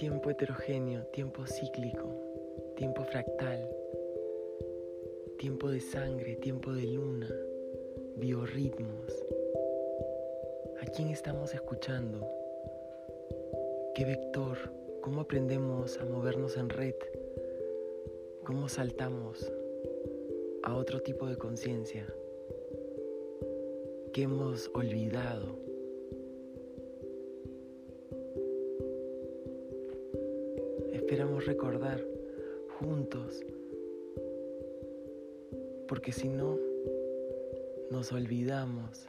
tiempo heterogéneo, tiempo cíclico, tiempo fractal, tiempo de sangre, tiempo de luna, biorritmos. ¿A quién estamos escuchando? ¿Qué vector? ¿Cómo aprendemos a movernos en red? ¿Cómo saltamos a otro tipo de conciencia? ¿Qué hemos olvidado? esperamos recordar juntos, porque si no, nos olvidamos.